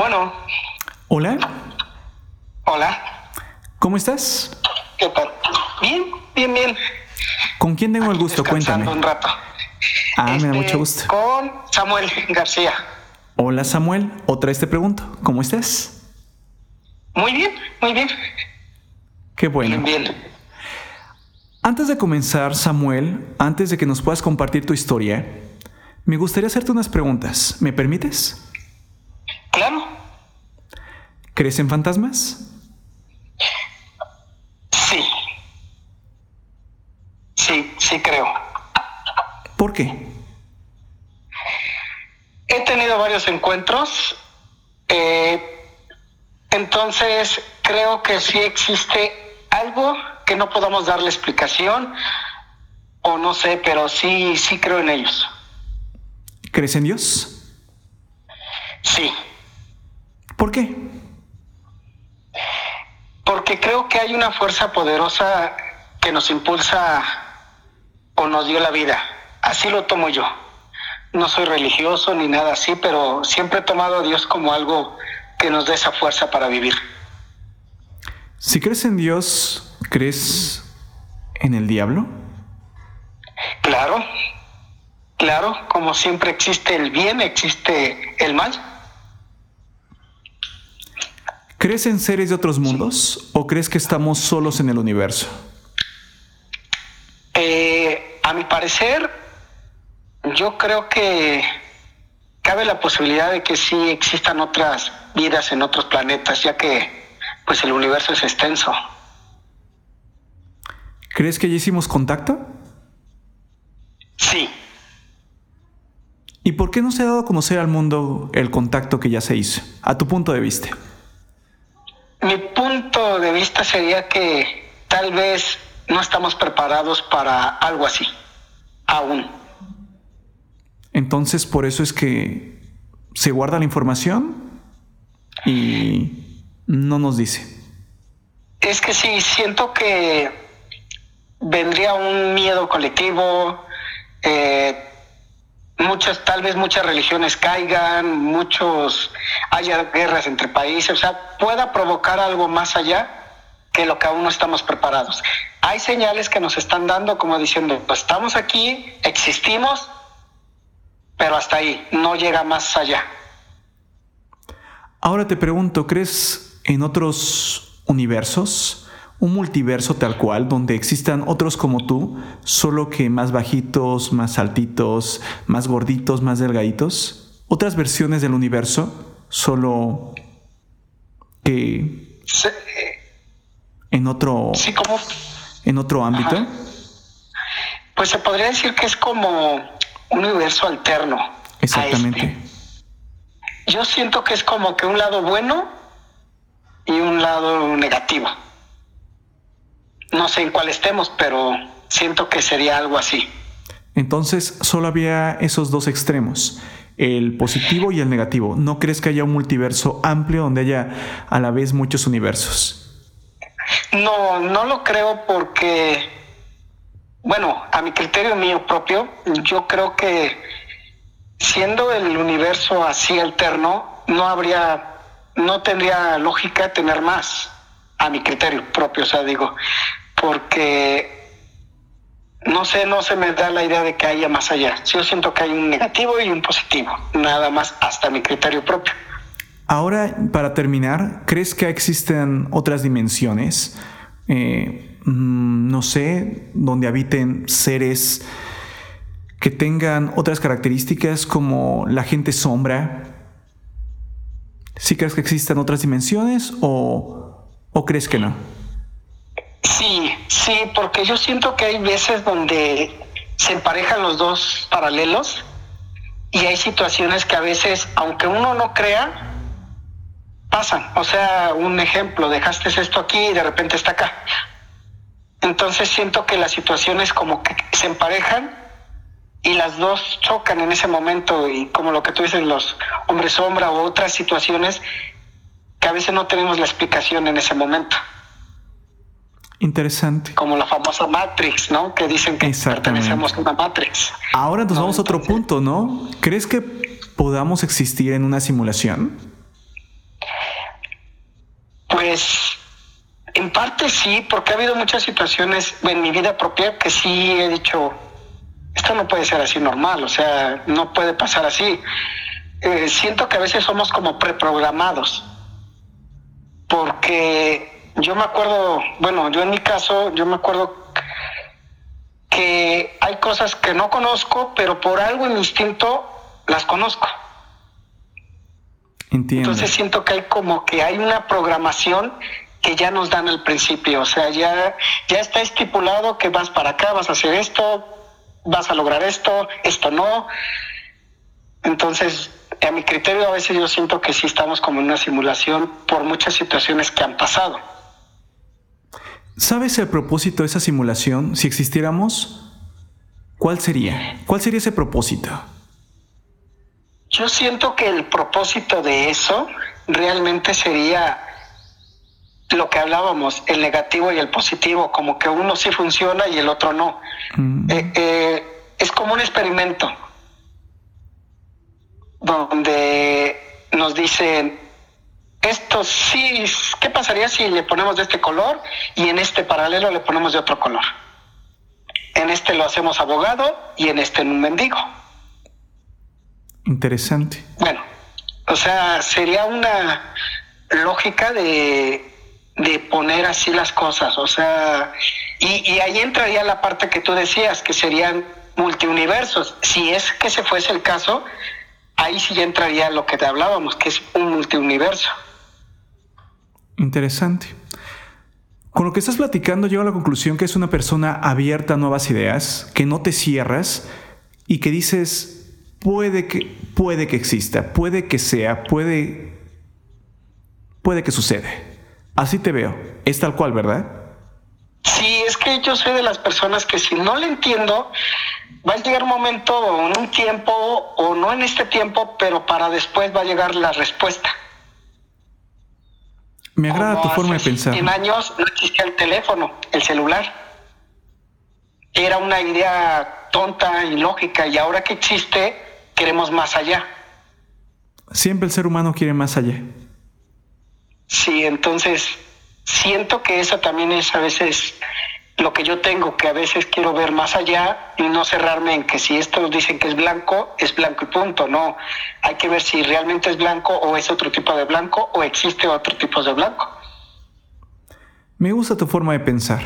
Bueno. Hola. Hola. ¿Cómo estás? ¿Qué tal? Bien, bien, bien. ¿Con quién tengo el gusto? Cuéntame. un rato. Ah, me da Este, mucho gusto. Con Samuel García. Hola Samuel, otra vez te pregunto, ¿cómo estás? Muy bien, muy bien. Qué bueno. Bien, bien. Antes de comenzar, Samuel, antes de que nos puedas compartir tu historia, me gustaría hacerte unas preguntas. ¿Me permites? ¿Crees en fantasmas? Sí. Sí, sí creo. ¿Por qué? He tenido varios encuentros. eh, entonces, creo que sí existe algo que no podamos darle explicación. O no sé, pero sí, sí creo en ellos. ¿Crees en Dios? Sí. ¿Por qué? Porque creo que hay una fuerza poderosa que nos impulsa o nos dio la vida. Así lo tomo yo. No soy religioso ni nada así, pero siempre he tomado a Dios como algo que nos dé esa fuerza para vivir. Si crees en Dios, ¿crees en el diablo? Claro, claro, como siempre existe el bien, existe el mal. ¿Crees en seres de otros mundos o crees que estamos solos en el universo? Eh, a mi parecer, yo creo que cabe la posibilidad de que sí existan otras vidas en otros planetas, ya que pues el universo es extenso. ¿Crees que ya hicimos contacto? Sí, ¿Y por qué no se ha dado a conocer al mundo el contacto que ya se hizo, a tu punto de vista? Mi punto de vista sería que tal vez no estamos preparados para algo así, aún. Entonces, por eso es que se guarda la información y no nos dice. Es que sí, siento que vendría un miedo colectivo, eh, muchas, tal vez muchas religiones caigan, muchos, haya guerras entre países, o sea, pueda provocar algo más allá que lo que aún no estamos preparados. Hay señales que nos están dando como diciendo, pues estamos aquí, existimos, pero hasta ahí, no llega más allá. Ahora te pregunto, ¿crees en otros universos? Un multiverso tal cual, donde existan otros como tú, solo que más bajitos, más altitos, más gorditos, más delgaditos. Otras versiones del universo, solo que Sí, en otro, sí, como, en otro ámbito. Ajá. pues se podría decir que es como un universo alterno. Exactamente. este. Yo siento que es como que un lado bueno y un lado negativo. No sé en cuál estemos, pero siento que sería algo así. Entonces solo había esos dos extremos, el positivo y el negativo. ¿No crees que haya un multiverso amplio donde haya a la vez muchos universos? No, no lo creo porque, bueno, a mi criterio mío propio, yo creo que siendo el universo así alterno, no habría, no tendría lógica tener más, a mi criterio propio, o sea, digo, porque no sé, no se me da la idea de que haya más allá. Yo siento que hay un negativo y un positivo, nada más hasta mi criterio propio. Ahora, para terminar, ¿crees que existen otras dimensiones? Eh, mm, no sé, donde habiten seres que tengan otras características como la gente sombra. ¿Sí crees que existan otras dimensiones o, o crees que no? Sí, sí, porque yo siento que hay veces donde se emparejan los dos paralelos y hay situaciones que a veces, aunque uno no crea, pasan. O sea, un ejemplo, dejaste esto aquí y de repente está acá. Entonces siento que las situaciones como que se emparejan y las dos chocan en ese momento y como lo que tú dices, los hombres sombra o otras situaciones que a veces no tenemos la explicación en ese momento. Interesante. como la famosa Matrix, ¿no? Que dicen que pertenecemos a una Matrix. Ahora nos No, vamos a otro punto, ¿no? ¿Crees que podamos existir en una simulación? Pues en parte sí, porque ha habido muchas situaciones en mi vida propia que sí he dicho, esto no puede ser así normal, o sea, no puede pasar así. Eh, siento que a veces somos como preprogramados, porque yo me acuerdo, bueno, yo en mi caso, yo me acuerdo que hay cosas que no conozco, pero por algo en mi instinto las conozco. Entiendo. Entonces siento que hay como que hay una programación que ya nos dan al principio, o sea, ya, ya está estipulado que vas para acá, vas a hacer esto, vas a lograr esto, esto no. Entonces, a mi criterio a veces yo siento que sí estamos como en una simulación por muchas situaciones que han pasado. ¿Sabes el propósito de esa simulación? Si existiéramos, ¿cuál sería? ¿Cuál sería ese propósito? Yo siento que el propósito de eso realmente sería lo que hablábamos, el negativo y el positivo, como que uno sí funciona y el otro no. Mm. Eh, eh, es como un experimento donde nos dicen, esto sí, ¿qué pasaría si le ponemos de este color y en este paralelo le ponemos de otro color? En este lo hacemos abogado y en este en un mendigo. Interesante. Bueno, o sea, sería una lógica de de poner así las cosas, o sea, y, ahí entraría la parte que tú decías, que serían multiuniversos. Si es que se fuese el caso, ahí sí entraría lo que te hablábamos, que es un multiuniverso. Interesante. Con lo que estás platicando, llego a la conclusión que es una persona abierta a nuevas ideas, que no te cierras y que dices, puede que, puede que exista, puede que sea, puede, puede que sucede. Así te veo. Es tal cual, ¿verdad? Sí, es que yo soy de las personas que si no le entiendo, va a llegar un momento en un tiempo o no en este tiempo, pero para después va a llegar la respuesta. Me agrada tu forma de pensar. En años no existía el teléfono, el celular. Era una idea tonta y lógica y ahora que existe queremos más allá. Siempre el ser humano quiere más allá. Sí, entonces siento que eso también es a veces lo que yo tengo, que a veces quiero ver más allá y no cerrarme en que si esto dicen que es blanco, es blanco y punto. No, hay que ver si realmente es blanco o es otro tipo de blanco o existe otro tipo de blanco. Me gusta tu forma de pensar.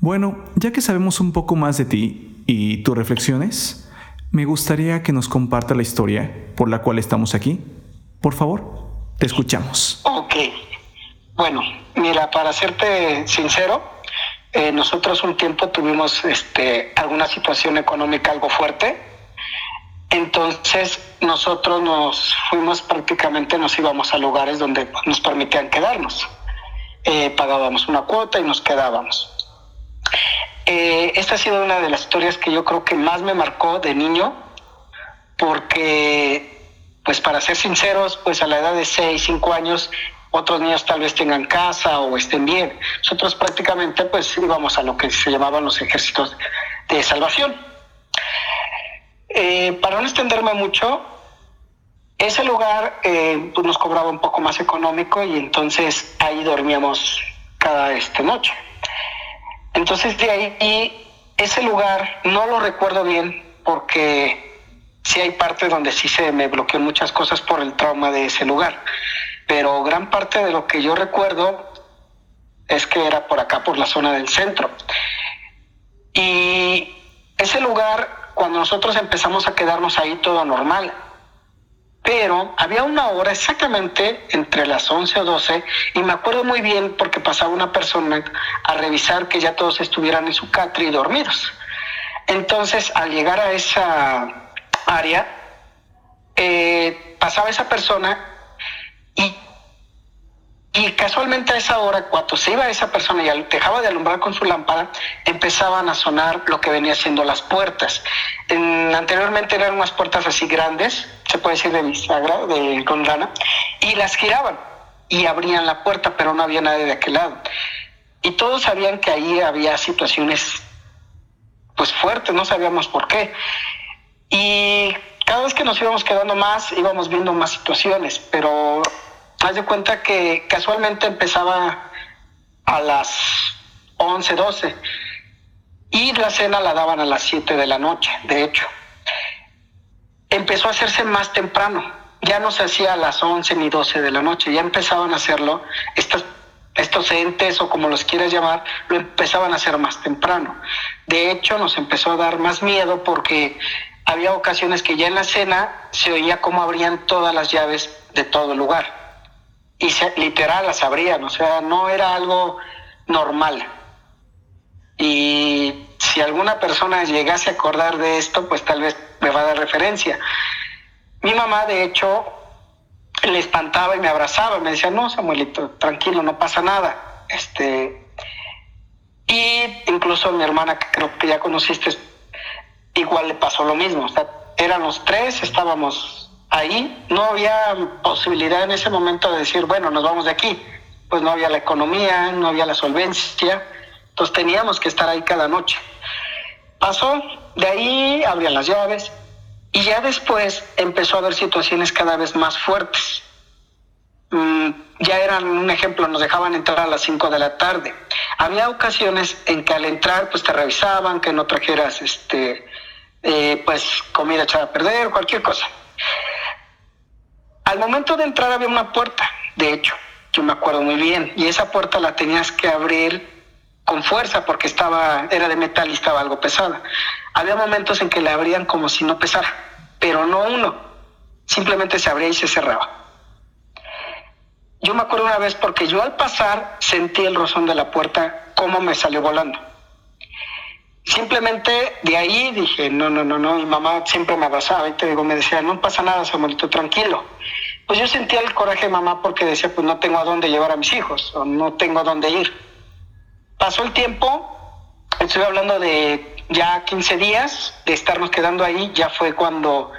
Bueno, ya que sabemos un poco más de ti y tus reflexiones, me gustaría que nos comparta la historia por la cual estamos aquí. Por favor. Te escuchamos. Ok. Bueno, mira, para serte sincero, eh, nosotros un tiempo tuvimos este, alguna situación económica algo fuerte. Entonces nosotros nos fuimos prácticamente, nos íbamos a lugares donde nos permitían quedarnos. Eh, pagábamos una cuota y nos quedábamos. Eh, esta ha sido una de las historias que yo creo que más me marcó de niño, porque pues para ser sinceros, pues a la edad de 6, 5 años, otros niños tal vez tengan casa o estén bien. Nosotros prácticamente pues íbamos a lo que se llamaban los ejércitos de salvación. Eh, para no extenderme mucho, ese lugar eh, pues nos cobraba un poco más económico y entonces ahí dormíamos cada este, noche. Entonces de ahí, ese lugar no lo recuerdo bien porque sí hay partes donde sí se me bloqueó muchas cosas por el trauma de ese lugar, pero gran parte de lo que yo recuerdo es que era por acá, por la zona del centro. Y ese lugar, cuando nosotros empezamos a quedarnos ahí, todo normal. Pero había una hora exactamente entre las 11 o 12 y me acuerdo muy bien porque pasaba una persona a revisar que ya todos estuvieran en su catri dormidos. Entonces, al llegar a esa área, eh, pasaba esa persona y, y casualmente a esa hora, cuando se iba esa persona y dejaba de alumbrar con su lámpara, empezaban a sonar lo que venía siendo las puertas. anteriormente eran unas puertas así grandes, se puede decir de bisagra, de con y las giraban y abrían la puerta, pero no había nadie de aquel lado. Y todos sabían que ahí había situaciones pues fuertes, no sabíamos por qué. Y cada vez que nos íbamos quedando más, íbamos viendo más situaciones, pero Haz de cuenta que casualmente empezaba a las 11, 12 y la cena la daban a las 7 de la noche, de hecho. Empezó a hacerse más temprano, ya no se hacía a las 11 ni 12 de la noche, ya empezaban a hacerlo estos entes o como los quieras llamar, lo empezaban a hacer más temprano. De hecho, nos empezó a dar más miedo porque había ocasiones que ya en la cena se oía cómo abrían todas las llaves de todo el lugar. Y se, literal las abrían, o sea, no era algo normal. Y si alguna persona llegase a acordar de esto, pues tal vez me va a dar referencia. Mi mamá, de hecho, le espantaba y me abrazaba, me decía, no, Samuelito, tranquilo, no pasa nada. Este, y incluso mi hermana, que creo que ya conociste, igual le pasó lo mismo. O sea, eran los tres, estábamos ahí, no había posibilidad en ese momento de decir, bueno, nos vamos de aquí. Pues no había la economía, no había la solvencia, entonces teníamos que estar ahí cada noche. Pasó, de ahí abrían las llaves, y ya después empezó a haber situaciones cada vez más fuertes. Mm, ya eran un ejemplo, nos dejaban entrar a las 5 de la tarde. Había ocasiones en que al entrar pues te revisaban, que no trajeras este, eh, pues comida echada a perder, cualquier cosa. Al momento de entrar había una puerta, de hecho, yo me acuerdo muy bien, y esa puerta la tenías que abrir con fuerza porque estaba, era de metal y estaba algo pesada. Había momentos en que la abrían como si no pesara, pero no uno, simplemente se abría y se cerraba. Yo me acuerdo una vez porque yo al pasar sentí el rozón de la puerta como me salió volando. Simplemente de ahí dije, no, no, no, no, mi mamá siempre me abrazaba y te digo, me decía, no pasa nada, Samuelito, tranquilo. Pues yo sentía el coraje de mamá porque decía, pues no tengo a dónde llevar a mis hijos, o no tengo a dónde ir. Pasó el tiempo, estoy hablando de ya 15 días de estarnos quedando ahí, ya fue cuando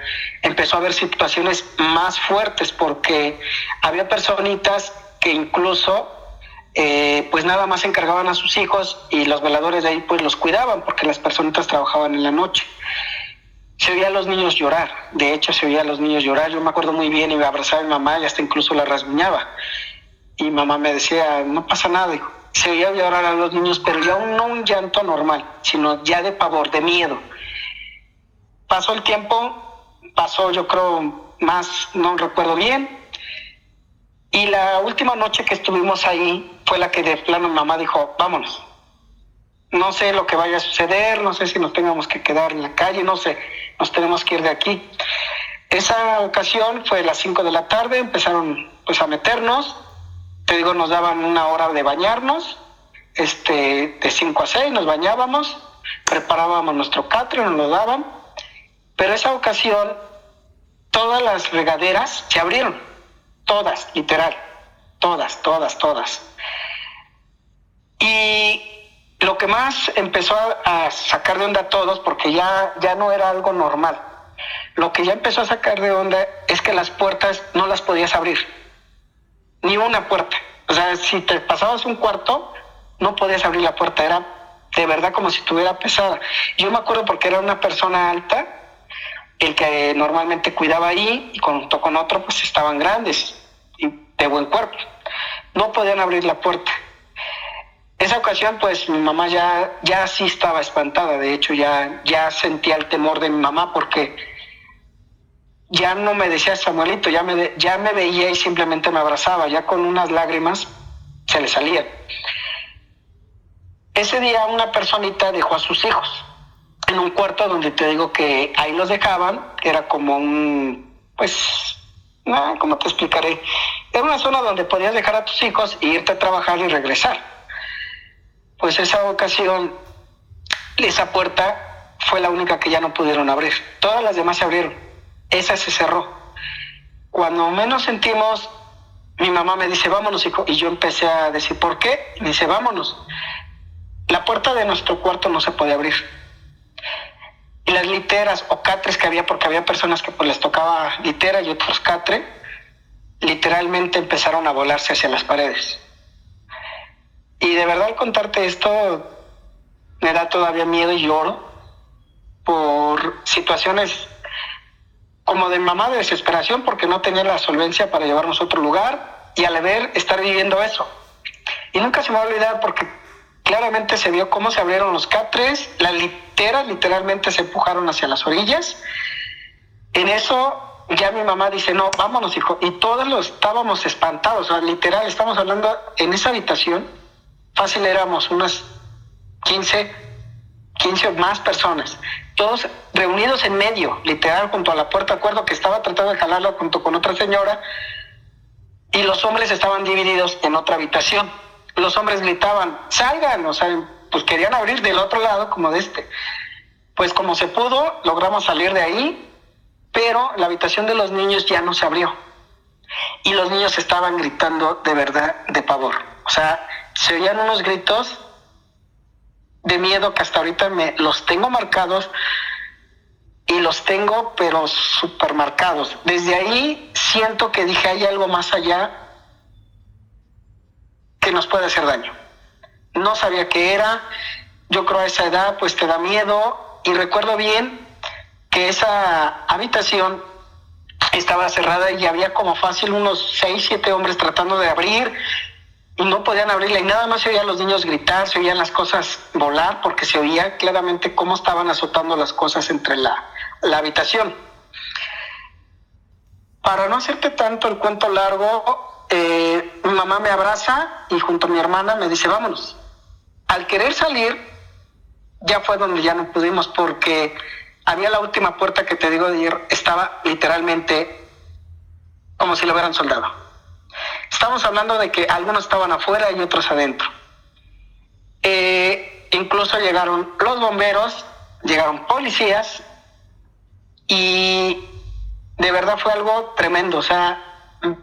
empezó a haber situaciones más fuertes porque había personitas que incluso eh, pues nada más encargaban a sus hijos y los veladores de ahí pues los cuidaban porque las personitas trabajaban en la noche. Se oía a los niños llorar, de hecho se oía a los niños llorar, yo me acuerdo muy bien y me abrazaba a mi mamá y hasta incluso la rasguñaba. Y mamá me decía, no pasa nada, hijo se oía llorar a los niños, pero ya no un llanto normal, sino ya de pavor, de miedo. Pasó el tiempo, pasó yo creo más, no recuerdo bien, y la última noche que estuvimos ahí fue la que de plano mamá dijo, vámonos. No sé lo que vaya a suceder, no sé si nos tengamos que quedar en la calle, no sé, nos tenemos que ir de aquí. Esa ocasión fue a las 5 de la tarde, empezaron pues a meternos, te digo, nos daban una hora de bañarnos, este, de 5 a 6 nos bañábamos, preparábamos nuestro catre, nos lo daban, pero esa ocasión todas las regaderas se abrieron, todas, literal, todas, todas, todas. Y lo que más empezó a sacar de onda a todos, porque ya, ya no era algo normal, lo que ya empezó a sacar de onda es que las puertas no las podías abrir ni una puerta. O sea, si te pasabas un cuarto, no podías abrir la puerta, era de verdad como si estuviera pesada. Yo me acuerdo porque era una persona alta, el que normalmente cuidaba ahí, y junto con otro, pues estaban grandes y de buen cuerpo. No podían abrir la puerta. Esa ocasión, pues mi mamá ya, ya sí estaba espantada, de hecho ya, ya sentía el temor de mi mamá porque ya no me decía Samuelito, ya me, ya me veía y simplemente me abrazaba, ya con unas lágrimas se le salían. Ese día una personita dejó a sus hijos en un cuarto donde te digo que ahí los dejaban, era como un, pues, ¿cómo te explicaré? Era una zona donde podías dejar a tus hijos e irte a trabajar y regresar. Pues esa ocasión, esa puerta fue la única que ya no pudieron abrir. Todas las demás se abrieron esa se cerró. Cuando menos sentimos, mi mamá me dice, vámonos, hijo. Y yo empecé a decir, ¿por qué? Me dice, vámonos. La puerta de nuestro cuarto no se puede abrir. Y las literas o catres que había, porque había personas que pues les tocaba litera y otros catre, literalmente empezaron a volarse hacia las paredes. Y de verdad al contarte esto, me da todavía miedo y lloro por situaciones como de mamá de desesperación porque no tenía la solvencia para llevarnos a otro lugar, y al ver estar viviendo eso. Y nunca se me va a olvidar porque claramente se vio cómo se abrieron los catres, las literas literalmente se empujaron hacia las orillas. En eso ya mi mamá dice, no, vámonos, hijo. Y todos los estábamos espantados, o sea, literal, estamos hablando en esa habitación, fácil éramos unas 15, 15 o más personas, todos reunidos en medio, literal, junto a la puerta. Acuerdo que estaba tratando de jalarlo junto con otra señora y los hombres estaban divididos en otra habitación. Los hombres gritaban, salgan, o sea, pues querían abrir del otro lado como de este. Pues como se pudo, logramos salir de ahí, pero la habitación de los niños ya no se abrió. Y los niños estaban gritando de verdad de pavor. O sea, se oían unos gritos de miedo que hasta ahorita me los tengo marcados y los tengo pero súper marcados. Desde ahí siento que dije hay algo más allá que nos puede hacer daño. No sabía qué era, yo creo a esa edad pues te da miedo y recuerdo bien que esa habitación estaba cerrada y había como fácil unos seis, siete hombres tratando de abrir y no podían abrirla y nada más se oían los niños gritar, se oían las cosas volar porque se oía claramente cómo estaban azotando las cosas entre la, la habitación. Para no hacerte tanto el cuento largo, eh, mi mamá me abraza y junto a mi hermana me dice, vámonos. Al querer salir, ya fue donde ya no pudimos porque había la última puerta que te digo de ayer, estaba literalmente como si lo hubieran soldado. Estamos hablando de que algunos estaban afuera y otros adentro. Eh, incluso llegaron los bomberos, llegaron policías y de verdad fue algo tremendo. O sea,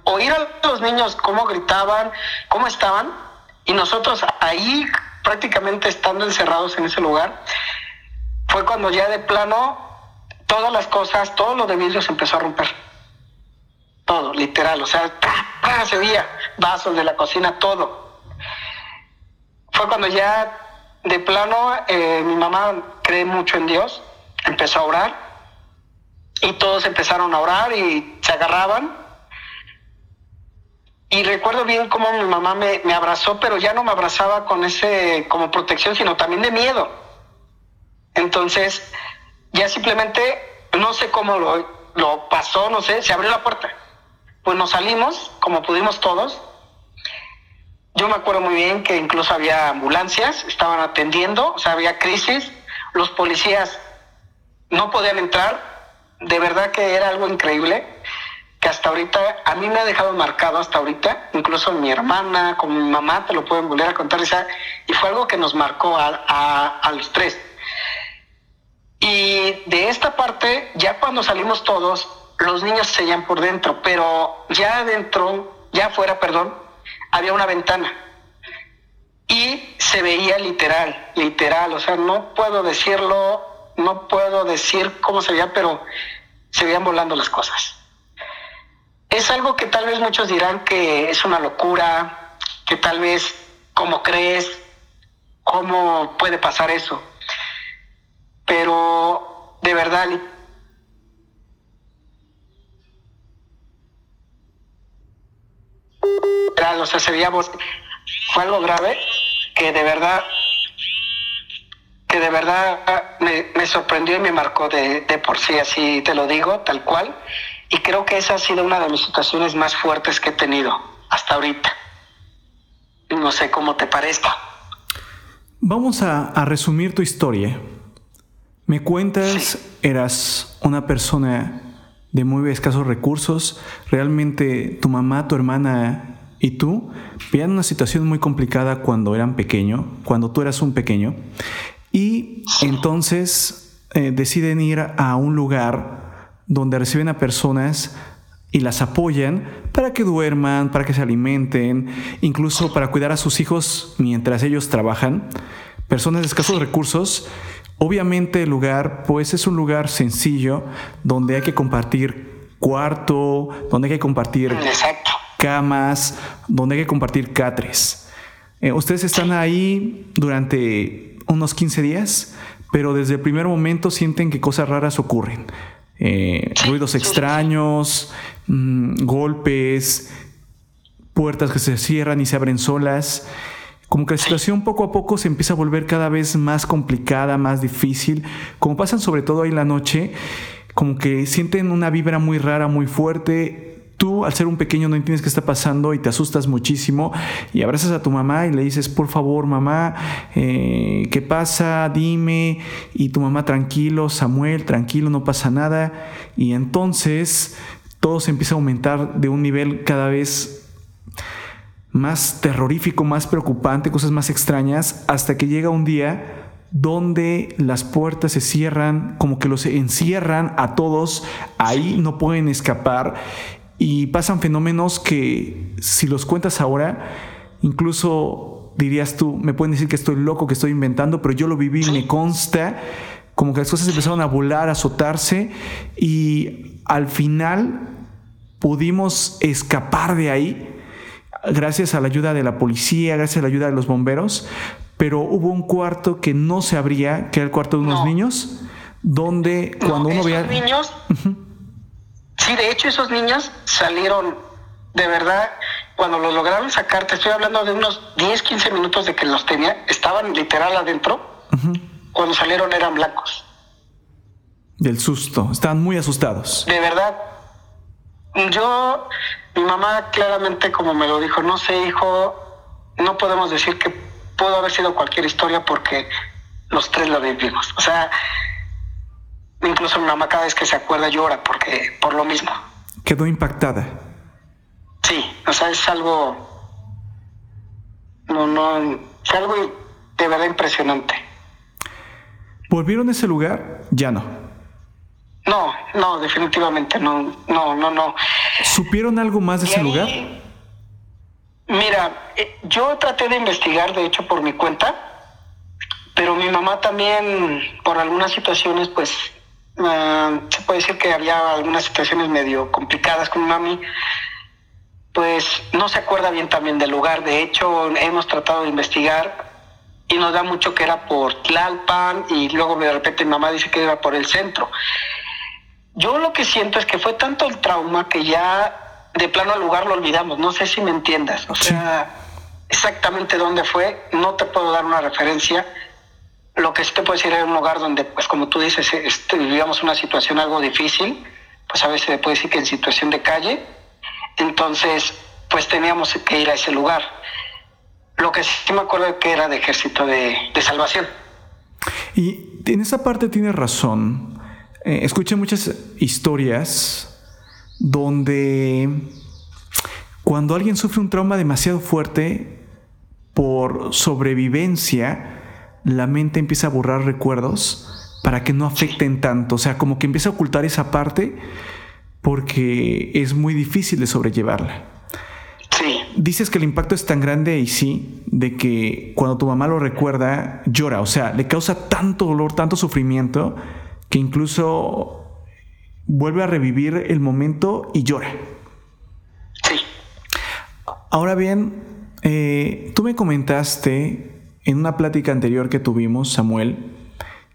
oír a los niños cómo gritaban, cómo estaban y nosotros ahí prácticamente estando encerrados en ese lugar, fue cuando ya de plano todas las cosas, todo lo de vidrio se empezó a romper todo, literal, o sea, se veía vasos de la cocina, todo. Fue cuando ya de plano eh, mi mamá cree mucho en Dios, empezó a orar y todos empezaron a orar y se agarraban. Y recuerdo bien cómo mi mamá me, abrazó, pero ya no me abrazaba con ese como protección, sino también de miedo. Entonces, ya simplemente, no sé cómo lo, lo pasó, no sé, se abrió la puerta pues nos salimos, como pudimos todos. Yo me acuerdo muy bien que incluso había ambulancias, estaban atendiendo, o sea, había crisis, los policías no podían entrar, de verdad que era algo increíble, hasta ahorita, a mí me ha dejado marcado hasta ahorita, incluso mi hermana, como mi mamá, te lo pueden volver a contar, y fue algo que nos marcó a, a los tres. Y de esta parte, ya cuando salimos todos, los niños se seguían por dentro, pero ya adentro, ya afuera, perdón, había una ventana. Y se veía literal, literal, o sea, no puedo decirlo, no puedo decir cómo se veía, pero se veían volando las cosas. Es algo que tal vez muchos dirán que es una locura, que tal vez, ¿cómo crees? ¿Cómo puede pasar eso? Pero de verdad, o sea, se veía fue algo grave que de verdad que de verdad me, sorprendió y me marcó de, de, por sí, así te lo digo, tal cual. Y creo que esa ha sido una de mis situaciones más fuertes que he tenido hasta ahorita. No sé cómo te parezca. Vamos a, a resumir tu historia. Me cuentas, eras una persona de muy escasos recursos. Realmente tu mamá, tu hermana y tú vivían una situación muy complicada cuando eran pequeño, cuando tú eras un pequeño. Y entonces eh, deciden ir a un lugar donde reciben a personas y las apoyan para que duerman, para que se alimenten, incluso para cuidar a sus hijos mientras ellos trabajan. Personas de escasos recursos Obviamente el lugar, pues es un lugar sencillo donde hay que compartir cuarto, donde hay que compartir camas, donde hay que compartir catres. Eh, ustedes están ahí durante unos 15 días, pero desde el primer momento sienten que cosas raras ocurren. Eh, ruidos extraños, mm, golpes, puertas que se cierran y se abren solas. Como que la situación poco a poco se empieza a volver cada vez más complicada, más difícil. Como pasan sobre todo ahí la noche, como que sienten una vibra muy rara, muy fuerte tú al ser un pequeño no entiendes qué está pasando y te asustas muchísimo y abrazas a tu mamá y le dices, por favor mamá, eh, ¿qué pasa? Dime. Y tu mamá, tranquilo, Samuel, tranquilo, no pasa nada. Y entonces todo se empieza a aumentar de un nivel cada vez más terrorífico, más preocupante, cosas más extrañas, hasta que llega un día donde las puertas se cierran, como que los encierran a todos, ahí no pueden escapar y pasan fenómenos que si los cuentas ahora, incluso dirías tú, me pueden decir que estoy loco, que estoy inventando, pero yo lo viví y me consta, como que las cosas empezaron a volar, a azotarse y al final pudimos escapar de ahí gracias a la ayuda de la policía, gracias a la ayuda de los bomberos, pero hubo un cuarto que no se abría, que era el cuarto de unos niños, donde cuando uno veía... niños... Sí, de hecho esos niños salieron de verdad, cuando los lograron sacar, te estoy hablando de unos 10, 15 minutos de que los tenía, estaban literal adentro, cuando salieron eran blancos. Del susto, estaban muy asustados. De verdad. Yo, mi mamá claramente como me lo dijo, no sé hijo, no podemos decir que pudo haber sido cualquier historia porque los tres lo vivimos. O sea, Incluso mi mamá cada vez que se acuerda llora porque por lo mismo. Quedó impactada. Sí, o sea, es algo no no es algo de verdad impresionante. ¿Volvieron a ese lugar? Ya no. No, no, definitivamente no, no, no, no. ¿Supieron algo más de ese lugar? Mira, eh, yo traté de investigar, de hecho, por mi cuenta, pero mi mamá también, por algunas situaciones, pues Ah, se puede decir que había algunas situaciones medio complicadas con mami, pues no se acuerda bien también del lugar. De hecho, hemos tratado de investigar y nos da mucho que era por Tlalpan y luego de repente mi mamá dice que era por el centro. Yo lo que siento es que fue tanto el trauma que ya de plano al lugar lo olvidamos. No sé si me entiendas. O sea, exactamente dónde fue, no te puedo dar una referencia lo que sí te puedo decir es un lugar donde, pues como tú dices, este, vivíamos una situación algo difícil, pues a veces se puede decir que en situación de calle, entonces pues teníamos que ir a ese lugar. Lo que sí me acuerdo que era de ejército de, salvación. Y en esa parte tienes razón. Eh, escuché muchas historias donde cuando alguien sufre un trauma demasiado fuerte por sobrevivencia, la mente empieza a borrar recuerdos para que no afecten tanto. O sea, como que empieza a ocultar esa parte porque es muy difícil de sobrellevarla. Sí. Dices que el impacto es tan grande y sí, de que cuando tu mamá lo recuerda, llora. O sea, le causa tanto dolor, tanto sufrimiento, que incluso vuelve a revivir el momento y llora. Sí. Ahora bien, eh, tú me comentaste en una plática anterior que tuvimos, Samuel,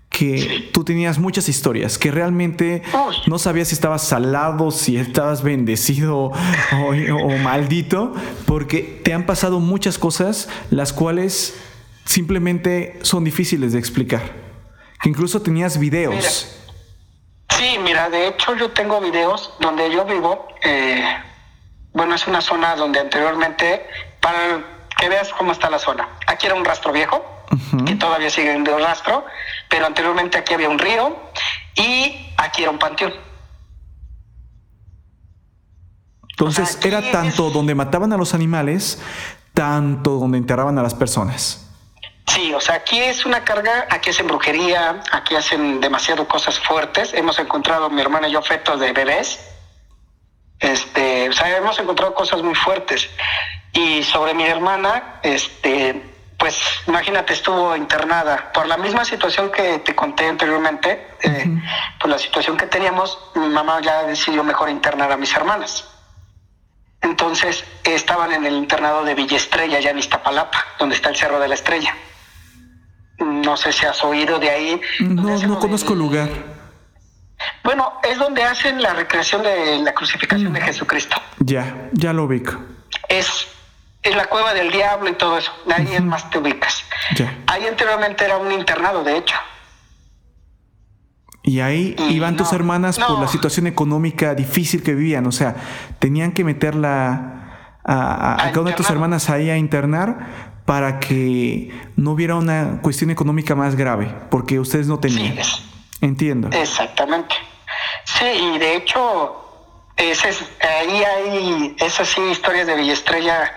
que tú tenías muchas historias, que realmente no sabías si estabas salado, si estabas bendecido o, maldito, porque te han pasado muchas cosas las cuales simplemente son difíciles de explicar. Que incluso tenías videos. sí, mira, de hecho yo tengo videos donde yo vivo. Eh, bueno, es una zona donde anteriormente, para que veas cómo está la zona. Aquí era un rastro viejo, que todavía sigue en el rastro, pero anteriormente aquí había un río y aquí era un panteón. Entonces era tanto donde mataban a los animales, tanto donde enterraban a las personas. Sí, o sea, aquí es una carga, aquí hacen brujería, aquí hacen demasiado cosas fuertes. Hemos encontrado, mi hermana y yo, fetos de bebés. Este, o sea, hemos encontrado cosas muy fuertes. Y sobre mi hermana, este, pues imagínate, estuvo internada por la misma situación que te conté anteriormente, eh, por la situación que teníamos, mi mamá ya decidió mejor internar a mis hermanas. Entonces estaban en el internado de Villa Estrella, allá en Iztapalapa, donde está el Cerro de la Estrella. No sé si has oído de ahí. No, no conozco el lugar. Bueno, es donde hacen la recreación de la crucificación de mm. Jesucristo. Ya, ya lo ubico. es, es la cueva del diablo y todo eso. Ahí es más te ubicas. Ahí anteriormente era un internado, de hecho. Y ahí iban tus hermanas por la situación económica difícil que vivían. O sea, tenían que meterla a, a, cada una de tus hermanas ahí a internar para que no hubiera una cuestión económica más grave, porque ustedes no tenían. Entiendo. Exactamente. Sí, y de hecho, ese ahí hay esas sí historias de Estrella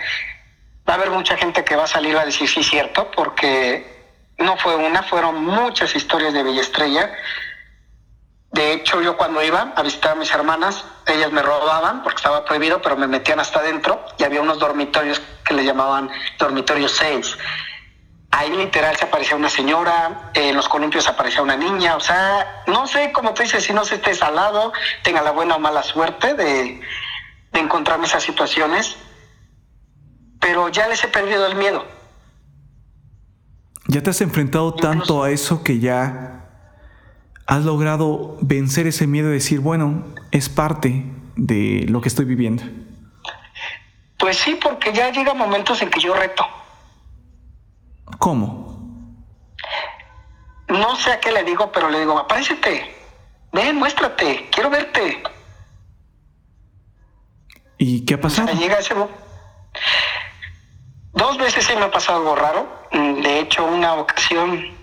Va a haber mucha gente que va a salir a decir sí, cierto, porque no fue una, fueron muchas historias de Estrella de hecho, yo cuando iba a visitar a mis hermanas, ellas me robaban porque estaba prohibido, pero me metían hasta adentro y había unos dormitorios que le llamaban dormitorio 6. Ahí literal se aparecía una señora, en los columpios aparecía una niña, o sea, no sé cómo te dices, si no se estés al lado, tenga la buena o mala suerte de, de encontrarme esas situaciones, pero ya les he perdido el miedo. Ya te has enfrentado tanto a eso que ya has logrado vencer ese miedo y decir, bueno, es parte de lo que estoy viviendo? Pues sí, porque ya llega momentos en que yo reto. ¿Cómo? No sé a qué le digo, pero le digo, apárcete, ven, muéstrate, quiero verte. ¿Y qué ha pasado? llega ese... Dos veces sí me ha pasado algo raro. De hecho, una ocasión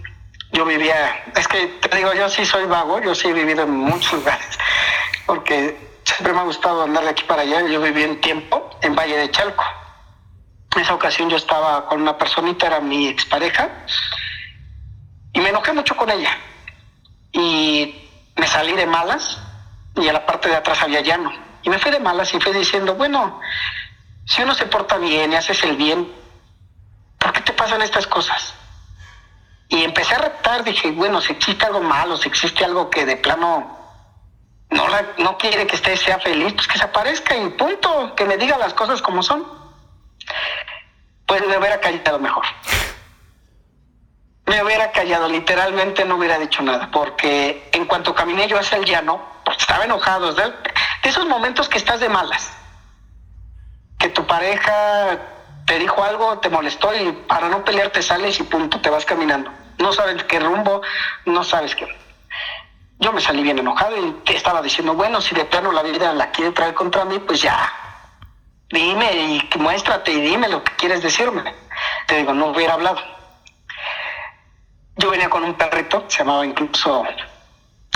yo vivía, es que te digo, yo sí soy vago, yo sí he vivido en muchos lugares, porque siempre me ha gustado andar de aquí para allá. Yo viví un tiempo en Valle de Chalco. En esa ocasión yo estaba con una personita, era mi expareja, y me enojé mucho con ella. Y me salí de malas, y a la parte de atrás había llano. Y me fui de malas y fui diciendo, bueno, si uno se porta bien y haces el bien, ¿por qué te pasan estas cosas? Y empecé a reptar, dije, bueno, si existe algo malo, si existe algo que de plano no, no quiere que usted sea feliz, pues que se aparezca y punto, que me diga las cosas como son. Pues me hubiera callado mejor. Me hubiera callado, literalmente no hubiera dicho nada, porque en cuanto caminé yo hacia el llano, pues estaba enojado, de esos momentos que estás de malas, que tu pareja te dijo algo, te molestó y para no pelear te sales y punto, te vas caminando no sabes qué rumbo, no sabes qué. Yo me salí bien enojado y te estaba diciendo, bueno, si de plano la vida la quiere traer contra mí, pues ya, dime y muéstrate y dime lo que quieres decirme. Te digo, no hubiera hablado. Yo venía con un perrito, se llamaba incluso,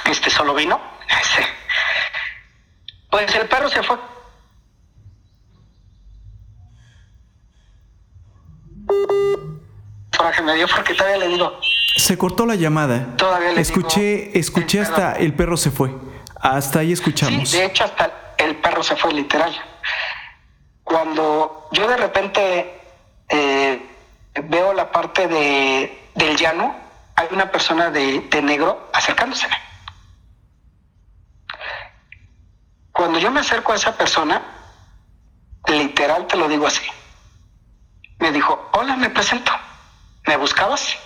este solo vino. Pues el perro se fue coraje me dio porque todavía le digo. Se cortó la llamada. Todavía le Escuché, escuché hasta el perro se fue. Hasta ahí escuchamos. Sí, de hecho, hasta el perro se fue, literal. Cuando yo de repente eh, veo la parte de, del llano, hay una persona de, de negro acercándose. Cuando yo me acerco a esa persona, literal te lo digo así. Me dijo, hola, me presento. ¿Me buscabas?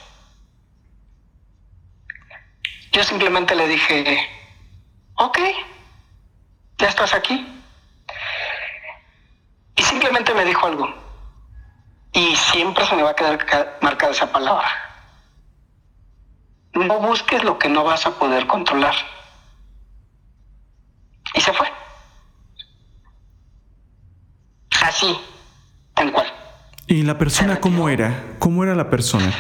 Yo simplemente le dije, ok, ya estás aquí. Y simplemente me dijo algo. Y siempre se me va a quedar marcada esa palabra. No busques lo que no vas a poder controlar. Y se fue. Así, en cual. ¿Y la persona cómo era? ¿Cómo era la persona?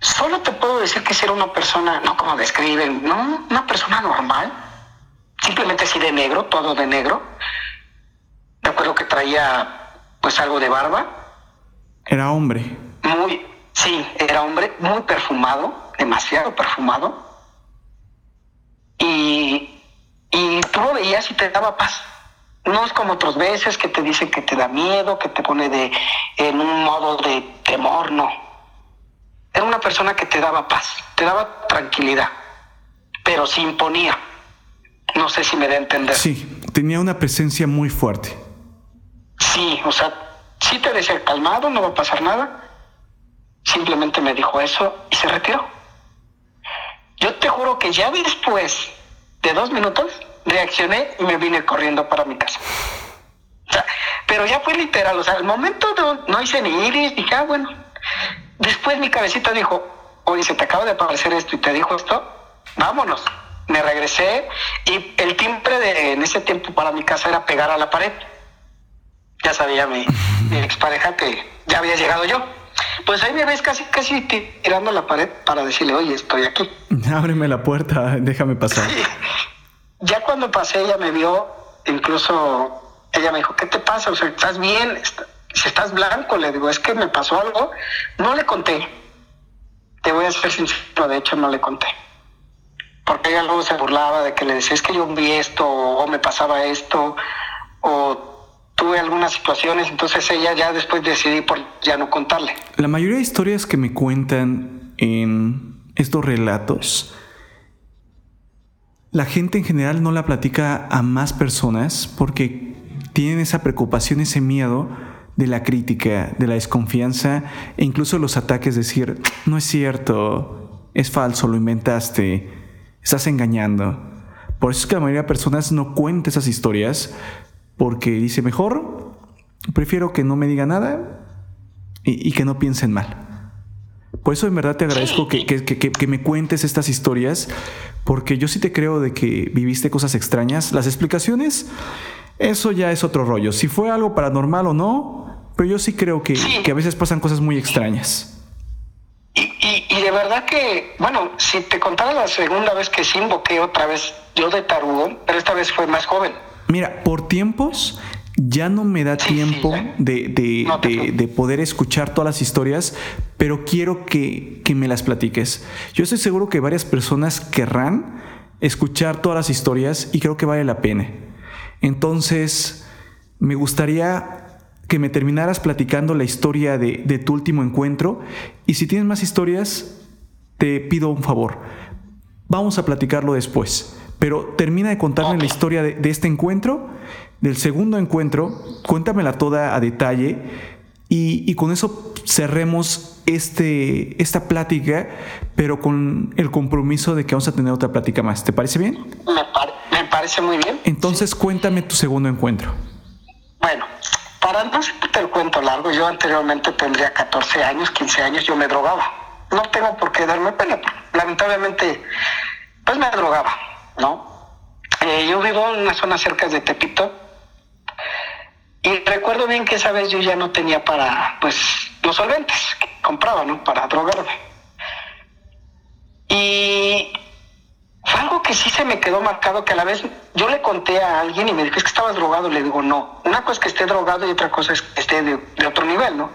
Solo te puedo decir que era una persona, no como describen, no, una persona normal, simplemente así de negro, todo de negro. Me acuerdo que traía pues algo de barba. Era hombre. Muy, sí, era hombre, muy perfumado, demasiado perfumado. Y, y tú lo veías y te daba paz no es como otras veces que te dicen que te da miedo, que te pone de en un modo de temor, no. Era una persona que te daba paz, te daba tranquilidad, pero se imponía. No sé si me da a entender. Sí, tenía una presencia muy fuerte. Sí, o sea, sí te decía calmado, no va a pasar nada. Simplemente me dijo eso y se retiró. Yo te juro que ya después de dos minutos reaccioné y me vine corriendo para mi casa. O sea, Pero ya fue literal, o sea, al momento no, hice ni iris, dije, ah, bueno. Después mi cabecita dijo, oye, se te acaba de aparecer esto y te dijo esto, vámonos. Me regresé y el timbre de en ese tiempo para mi casa era pegar a la pared. Ya sabía mi, mi expareja que ya había llegado yo. Pues ahí me ves casi, casi tirando la pared para decirle, oye, estoy aquí. Ábreme la puerta, déjame pasar. Ya cuando pasé, ella me vio, incluso ella me dijo, ¿qué te pasa? O sea, ¿estás bien? Si estás blanco, le digo, es que me pasó algo. No le conté. Te voy a ser sincero, de hecho no le conté. Porque ella luego se burlaba de que le decía, es que yo vi esto, o me pasaba esto, o tuve algunas situaciones, entonces ella ya después decidí por ya no contarle. La mayoría de historias que me cuentan en estos relatos, la gente en general no la platica a más personas porque tienen esa preocupación, ese miedo de la crítica, de la desconfianza e incluso los ataques, decir, no es cierto, es falso, lo inventaste, estás engañando. Por eso es que la mayoría de personas no cuenta esas historias porque dice, mejor prefiero que no me diga nada y, que no piensen mal. Por eso en verdad te agradezco que, que, me cuentes estas historias, porque yo sí te creo de que viviste cosas extrañas. Las explicaciones, eso ya es otro rollo. Si fue algo paranormal o no, pero yo sí creo que, a veces pasan cosas muy extrañas. Y, y, de verdad que, bueno, si te contara la segunda vez que sí invoqué otra vez yo de tarugo, pero esta vez fue más joven. Mira, por tiempos ya no me da tiempo de, poder escuchar todas las historias, pero quiero que, que, me las platiques. Yo estoy seguro que varias personas querrán escuchar todas las historias y creo que vale la pena. Entonces, me gustaría que me terminaras platicando la historia de, de tu último encuentro y si tienes más historias, te pido un favor. Vamos a platicarlo después. Pero termina de contarme la historia de, este encuentro, del segundo encuentro, cuéntamela toda a detalle y, con eso cerremos este, esta plática, pero con el compromiso de que vamos a tener otra plática más. ¿Te parece bien? Me, parece muy bien. Entonces cuéntame tu segundo encuentro. Bueno, para no hacerte el cuento largo, yo anteriormente tendría 14 años, 15 años, yo me drogaba. No tengo por qué darme pena, lamentablemente, pues me drogaba ¿no? Eh, yo vivo en una zona cerca de Tepito y recuerdo bien que esa vez yo ya no tenía para, pues, los solventes que compraba, ¿no? Para drogarme. Y fue algo que sí se me quedó marcado, que a la vez yo le conté a alguien y me dijo, es que estabas drogado. Le digo, no. Una cosa es que esté drogado y otra cosa es que esté de, otro nivel, ¿no?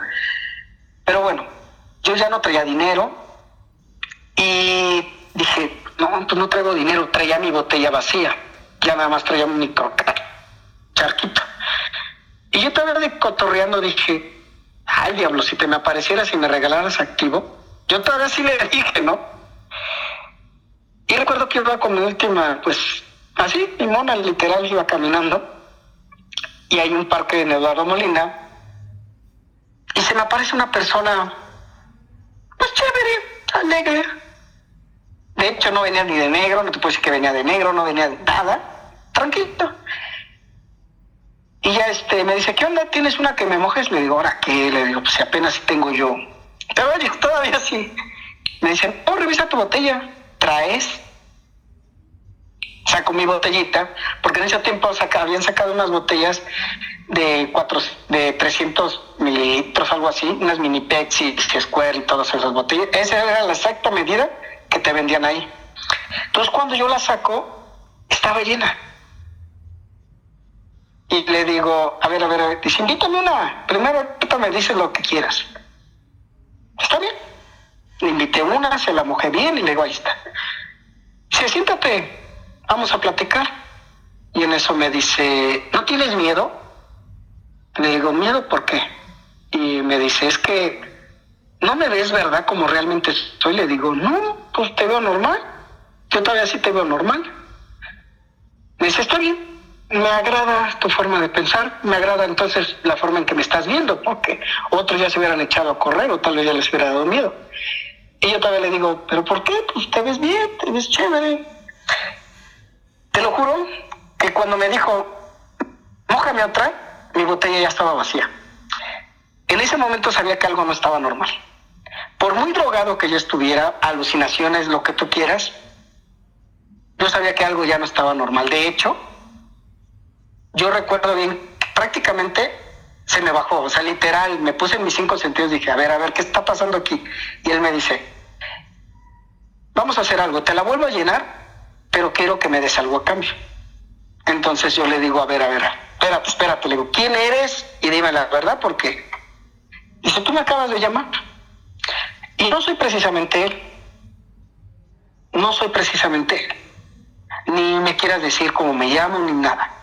Pero bueno, yo ya no traía dinero y dije, no, pues no traigo dinero, traía mi botella vacía. Ya nada más traía un micro charquito. Y yo todavía cotorreando dije, ay diablo, si te me aparecieras y me regalaras activo, yo todavía sí le dije, ¿no? Y recuerdo que iba con mi última, pues, así, mi mona literal iba caminando, y hay un parque en Eduardo Molina, y se me aparece una persona, pues chévere, alegre, de hecho, no venía ni de negro, no te puedo decir que venía de negro, no venía de nada. Tranquilo. Y ya este, me dice, ¿qué onda? ¿Tienes una que me mojes? Le digo, ¿ahora qué? Le digo, pues apenas tengo yo. Todavía, todavía sí. Me dice, oh, revisa tu botella. ¿Traes? Saco mi botellita, porque en ese tiempo habían sacado unas botellas de cuatro, de 300 mililitros, algo así, unas mini Pepsi, Square y todas esas botellas. Esa era la exacta medida que te vendían ahí. Entonces cuando yo la saco, estaba llena. Y le digo, a ver, a ver, a ver, dice, invítame una. Primero tú me dices lo que quieras. Está bien. Le invité una, se la mojé bien y le digo, ahí está. Dice, siéntate, vamos a platicar. Y en eso me dice, ¿no tienes miedo? Le digo, ¿miedo por qué? Y me dice, es que no me ves, ¿verdad? Como realmente soy. Le digo, no, pues te veo normal. Yo todavía sí te veo normal. Me dice, está bien. Me agrada tu forma de pensar, me agrada entonces la forma en que me estás viendo, porque otros ya se hubieran echado a correr o tal vez ya les hubiera dado miedo. Y yo todavía le digo, ¿pero por qué? Pues te ves bien, te ves chévere. Te lo juro que cuando me dijo, mójame otra, mi botella ya estaba vacía. En ese momento sabía que algo no estaba normal. Por muy drogado que yo estuviera, alucinaciones, lo que tú quieras, yo sabía que algo ya no estaba normal. De hecho, yo recuerdo bien, prácticamente se me bajó, o sea, literal, me puse en mis cinco sentidos, dije, a ver, a ver, ¿qué está pasando aquí? Y él me dice, vamos a hacer algo, te la vuelvo a llenar, pero quiero que me des algo a cambio. Entonces yo le digo, a ver, a ver, espérate, espérate, le digo, ¿quién eres? Y dime la verdad, porque dice, tú me acabas de llamar. Y no soy precisamente él. No soy precisamente él. Ni me quieras decir cómo me llamo, ni nada.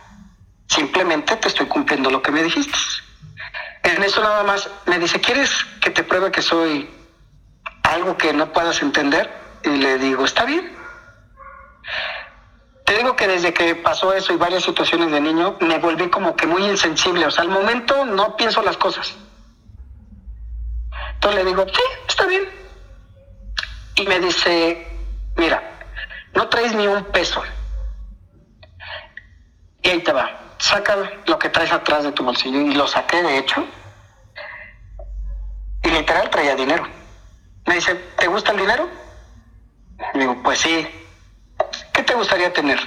Simplemente te estoy cumpliendo lo que me dijiste. En eso nada más me dice, ¿quieres que te pruebe que soy algo que no puedas entender? Y le digo, está bien. Te digo que desde que pasó eso y varias situaciones de niño, me volví como que muy insensible. O sea, al momento no pienso las cosas. Entonces le digo, sí, está bien. Y me dice, mira, no traes ni un peso. Y ahí te va, saca lo que traes atrás de tu bolsillo. Y lo saqué, de hecho. Y literal traía dinero. Me dice, ¿te gusta el dinero? Y digo, pues sí. ¿Qué te gustaría tener?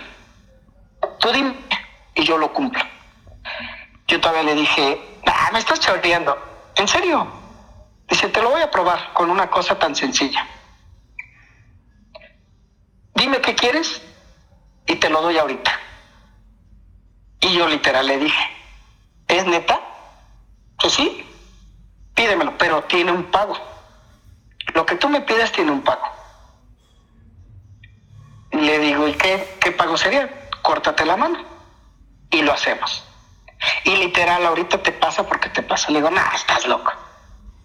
Tú dime y yo lo cumplo. Yo todavía le dije, ah, me estás chorreando. ¿En serio? Dice, te lo voy a probar con una cosa tan sencilla. Dime qué quieres y te lo doy ahorita. Y yo literal le dije, ¿es neta? Pues sí, pídemelo, pero tiene un pago. Lo que tú me pides tiene un pago. Le digo, ¿y qué, qué pago sería? Córtate la mano. Y lo hacemos. Y literal, ahorita te pasa porque te pasa. Le digo, nah, estás loco.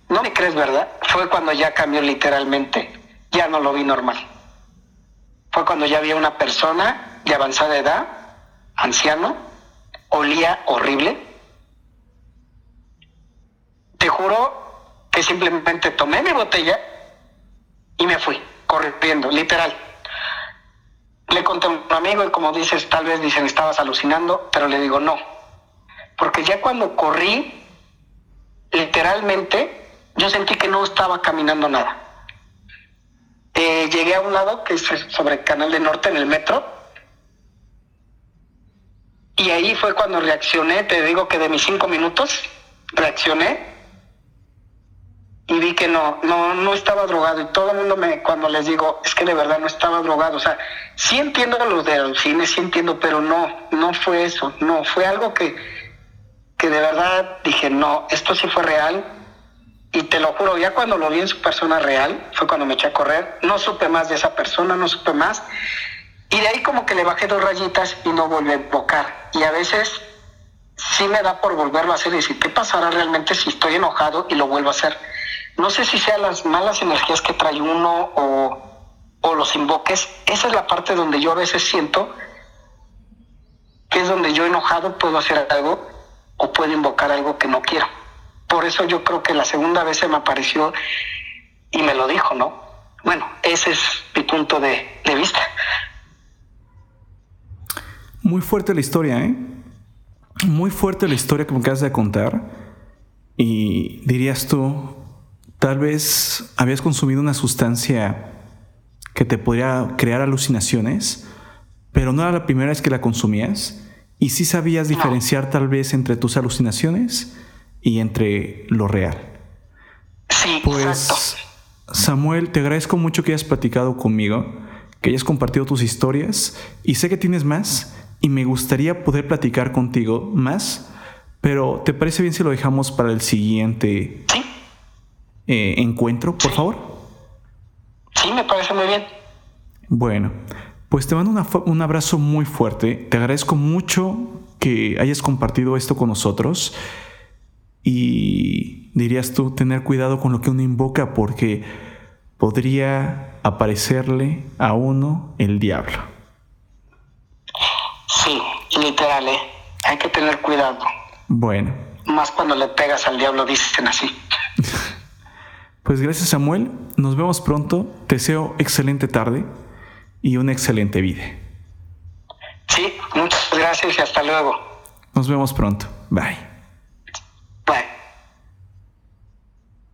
No me crees, ¿verdad? Fue cuando ya cambió literalmente. Ya no lo vi normal. Fue cuando ya había una persona de avanzada edad, anciano, olía horrible. Te juro que simplemente tomé mi botella y me fui, corriendo, literal. Le conté a un amigo y como dices, tal vez dicen estabas alucinando, pero le digo no. Porque ya cuando corrí, literalmente, yo sentí que no estaba caminando nada. Eh, llegué a un lado que es sobre el Canal de Norte en el metro. Y ahí fue cuando reaccioné, te digo que de mis cinco minutos reaccioné y vi que no, no, no estaba drogado. Y todo el mundo me, cuando les digo, es que de verdad no estaba drogado. O sea, sí entiendo los de los sí entiendo, pero no, no fue eso. No, fue algo que, que de verdad dije, no, esto sí fue real. Y te lo juro, ya cuando lo vi en su persona real, fue cuando me eché a correr. No supe más de esa persona, no supe más. Y de ahí como que le bajé dos rayitas y no volví a invocar. Y a veces sí me da por volverlo a hacer y decir, ¿qué pasará realmente si estoy enojado y lo vuelvo a hacer? no sé si sean las malas energías que trae uno o, los invoques, esa es la parte donde yo a veces siento que es donde yo enojado puedo hacer algo o puedo invocar algo que no quiero. Por eso yo creo que la segunda vez se me apareció y me lo dijo, ¿no? Bueno, ese es mi punto de, de vista. Muy fuerte la historia, ¿eh? Muy fuerte la historia que me acabas de contar. Y dirías tú, Tal vez habías consumido una sustancia que te podría crear alucinaciones, pero no era la primera vez que la consumías y sí sabías diferenciar tal vez entre tus alucinaciones y entre lo real. Sí, pues Samuel, te agradezco mucho que hayas platicado conmigo, que hayas compartido tus historias y sé que tienes más y me gustaría poder platicar contigo más, pero ¿te parece bien si lo dejamos para el siguiente? Sí eh, encuentro, por favor? Sí, me parece muy bien. Bueno, pues te mando un abrazo muy fuerte. Te agradezco mucho que hayas compartido esto con nosotros. Y dirías tú, tener cuidado con lo que uno invoca porque podría aparecerle a uno el diablo. Sí, literal, ¿eh? Hay que tener cuidado. Bueno. Más cuando le pegas al diablo, dicen así. Pues gracias Samuel, nos vemos pronto, te deseo excelente tarde y una excelente vida. Sí, muchas gracias y hasta luego. Nos vemos pronto, bye.